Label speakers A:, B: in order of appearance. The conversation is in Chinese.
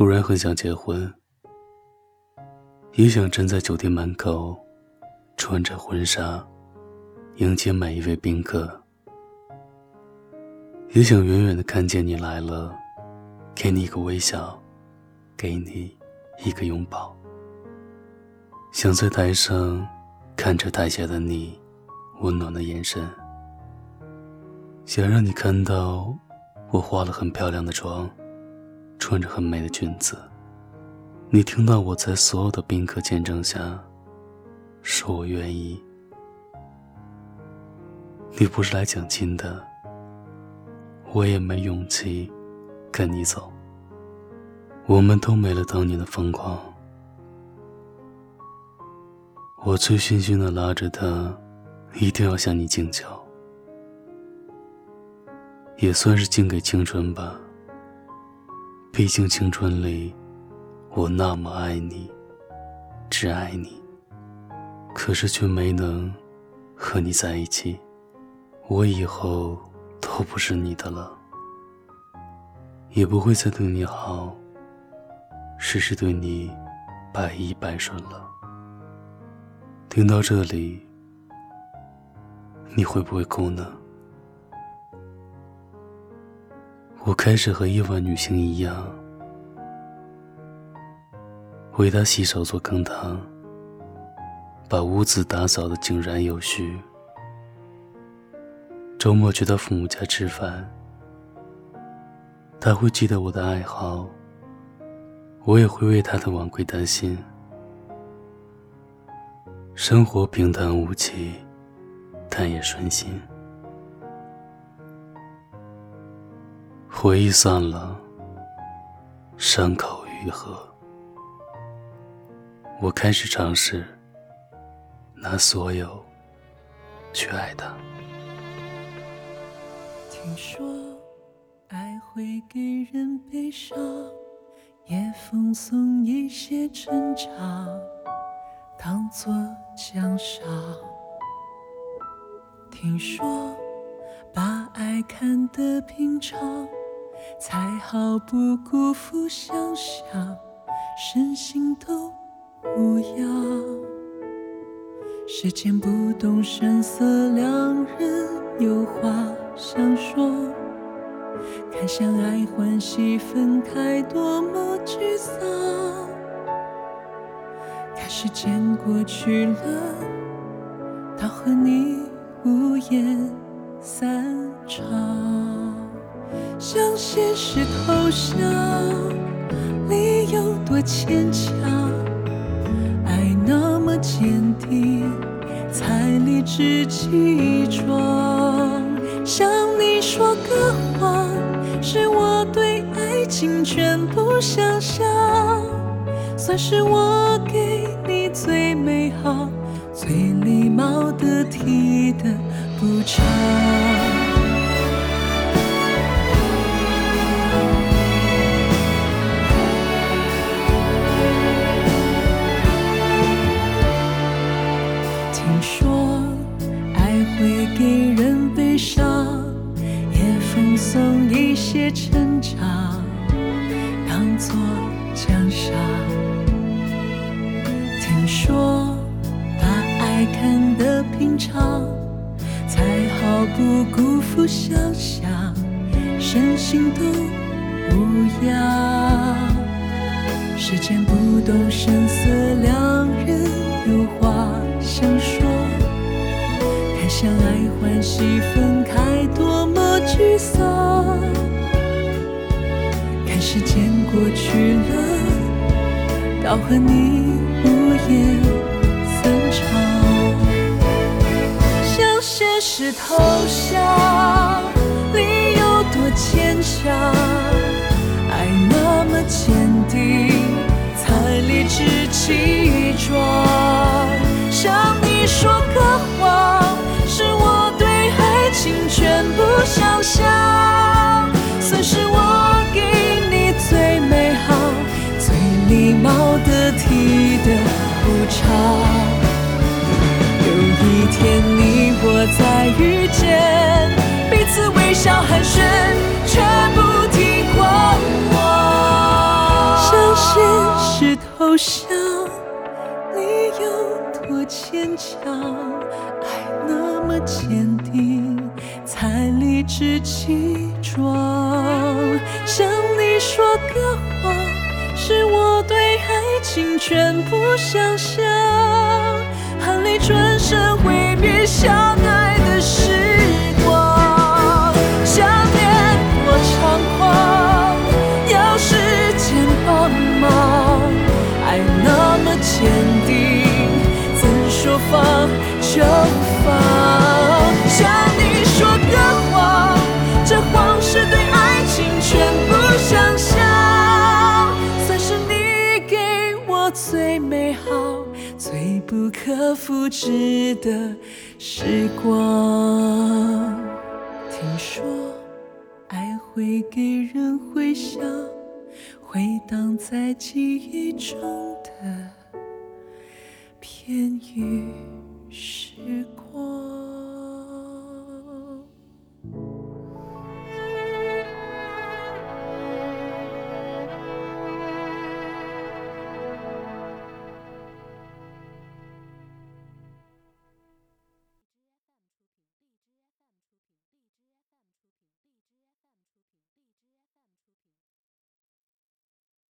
A: 突然很想结婚，也想站在酒店门口，穿着婚纱，迎接每一位宾客。也想远远的看见你来了，给你一个微笑，给你一个拥抱。想在台上看着台下的你，温暖的眼神。想让你看到我化了很漂亮的妆，穿着很美的裙子。你听到我在所有的宾客见证下，说我愿意。你不是来讲亲的。我也没勇气跟你走，我们都没了当年的疯狂。我醉醺醺的拉着他，一定要向你敬酒，也算是敬给青春吧。毕竟青春里，我那么爱你，只爱你，可是却没能和你在一起。我以后。都不是你的了，也不会再对你好，事事对你百依百顺了。听到这里，你会不会哭呢？我开始和亿万女性一样，为他洗手做羹汤，把屋子打扫的井然有序。周末去他父母家吃饭，他会记得我的爱好，我也会为他的晚归担心。生活平淡无奇，但也顺心。回忆散了，伤口愈合，我开始尝试拿所有去爱他。
B: 听说爱会给人悲伤，也奉送一些成长，当作奖赏。听说把爱看得平常，才好不辜负想象，身心都无恙。时间不动声色，两人有话。想说，看相爱欢喜分开，多么沮丧。看时间过去了，到和你无言散场，向现实投降，理由多牵强，爱那么坚定，才理直气壮。向你说个谎，是我对爱情全部想象，算是我给你最美好、最礼貌得体的补偿。些成长当作奖赏，听说把爱看得平常，才好不辜负想象，身心都无恙。时间不动声色，两人要和你无言散场，向现实投降，理由多牵强，得体的补偿。有一天你我再遇见，彼此微笑寒暄，却不停狂妄。后想，你有多坚强，爱那么坚定，才理直气壮。向你说个谎，是我对全部想象，含泪转身挥别相爱的时光。想念多猖狂，要时间帮忙，爱那么坚定，怎说放就放？向你说个谎，这谎是对爱情全部想象，不可复制的时光。听说爱会给人回响，回荡在记忆中的片语。